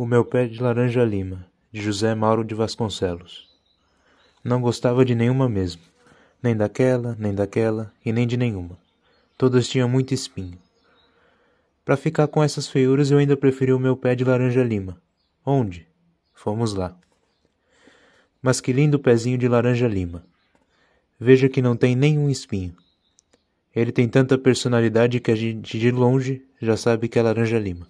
O meu pé de laranja lima, de José Mauro de Vasconcelos. Não gostava de nenhuma mesmo, nem daquela, nem daquela e nem de nenhuma. Todas tinham muito espinho. Para ficar com essas feiuras eu ainda preferi o meu pé de laranja lima. Onde? Fomos lá. Mas que lindo pezinho de laranja lima. Veja que não tem nenhum espinho. Ele tem tanta personalidade que a gente de longe já sabe que é laranja lima.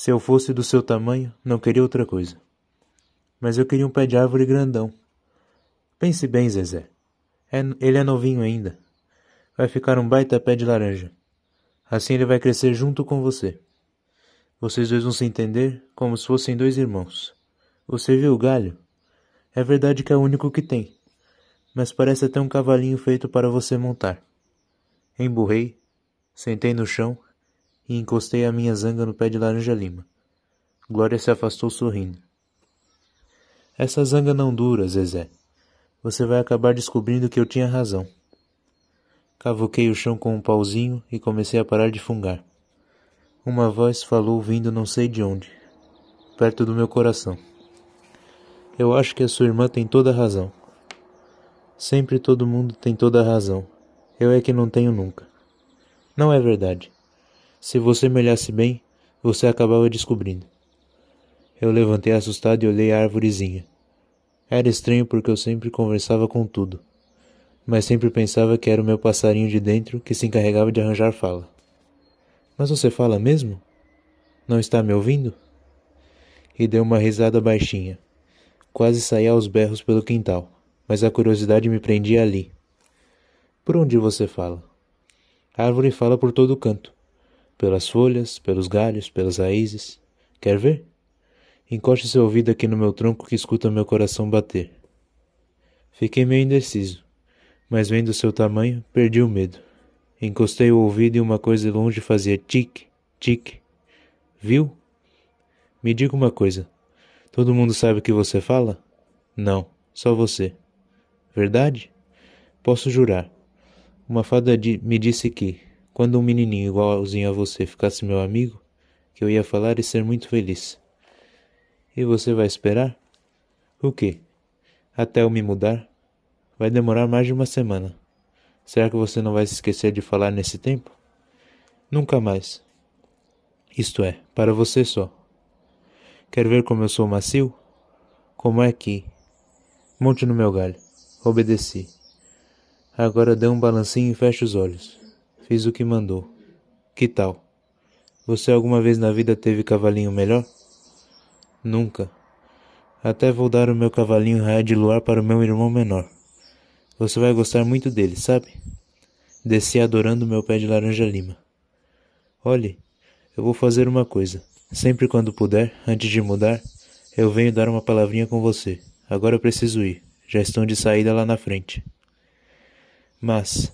Se eu fosse do seu tamanho, não queria outra coisa. Mas eu queria um pé de árvore grandão. Pense bem, Zezé. É, ele é novinho ainda. Vai ficar um baita pé de laranja. Assim ele vai crescer junto com você. Vocês dois vão se entender como se fossem dois irmãos. Você viu o galho? É verdade que é o único que tem, mas parece até um cavalinho feito para você montar. Emburrei, sentei no chão e encostei a minha zanga no pé de laranja lima. Glória se afastou sorrindo. Essa zanga não dura, Zezé. Você vai acabar descobrindo que eu tinha razão. Cavoquei o chão com um pauzinho e comecei a parar de fungar. Uma voz falou vindo não sei de onde, perto do meu coração. Eu acho que a sua irmã tem toda a razão. Sempre todo mundo tem toda a razão. Eu é que não tenho nunca. Não é verdade. Se você me olhasse bem, você acabava descobrindo. Eu levantei assustado e olhei a árvorezinha. Era estranho porque eu sempre conversava com tudo, mas sempre pensava que era o meu passarinho de dentro que se encarregava de arranjar fala. Mas você fala mesmo? Não está me ouvindo? E deu uma risada baixinha. Quase saí aos berros pelo quintal, mas a curiosidade me prendia ali. Por onde você fala? A árvore fala por todo canto pelas folhas, pelos galhos, pelas raízes. Quer ver? Encoste seu ouvido aqui no meu tronco que escuta meu coração bater. Fiquei meio indeciso, mas vendo seu tamanho, perdi o medo. Encostei o ouvido e uma coisa longe fazia tic, tic. Viu? Me diga uma coisa. Todo mundo sabe o que você fala? Não, só você. Verdade? Posso jurar. Uma fada me disse que, quando um menininho igualzinho a você ficasse meu amigo, que eu ia falar e ser muito feliz. E você vai esperar? O quê? Até eu me mudar? Vai demorar mais de uma semana. Será que você não vai se esquecer de falar nesse tempo? Nunca mais. Isto é, para você só. Quer ver como eu sou macio? Como é que? Monte no meu galho. Obedeci. Agora dê um balancinho e feche os olhos. Fiz o que mandou. Que tal? Você alguma vez na vida teve cavalinho melhor? Nunca. Até vou dar o meu cavalinho raio de luar para o meu irmão menor. Você vai gostar muito dele, sabe? Desci adorando meu pé de laranja lima. Olhe, eu vou fazer uma coisa. Sempre quando puder, antes de mudar, eu venho dar uma palavrinha com você. Agora eu preciso ir. Já estão de saída lá na frente. Mas,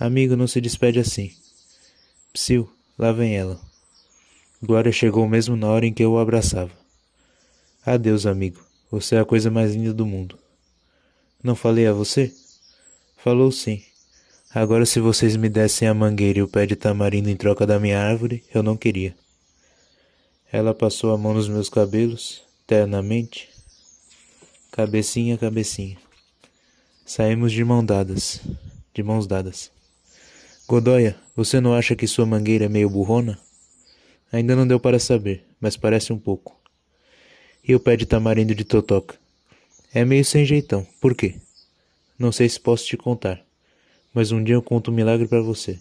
Amigo, não se despede assim. Psiu, lá vem ela. Glória chegou mesmo na hora em que eu o abraçava. Adeus, amigo. Você é a coisa mais linda do mundo. Não falei a você? Falou sim. Agora, se vocês me dessem a mangueira e o pé de tamarindo em troca da minha árvore, eu não queria. Ela passou a mão nos meus cabelos, ternamente. Cabecinha, cabecinha. Saímos de mão dadas, de mãos dadas. Godoya, você não acha que sua mangueira é meio burrona? Ainda não deu para saber, mas parece um pouco. E o pé de tamarindo de Totoca? É meio sem jeitão. Por quê? Não sei se posso te contar, mas um dia eu conto um milagre para você.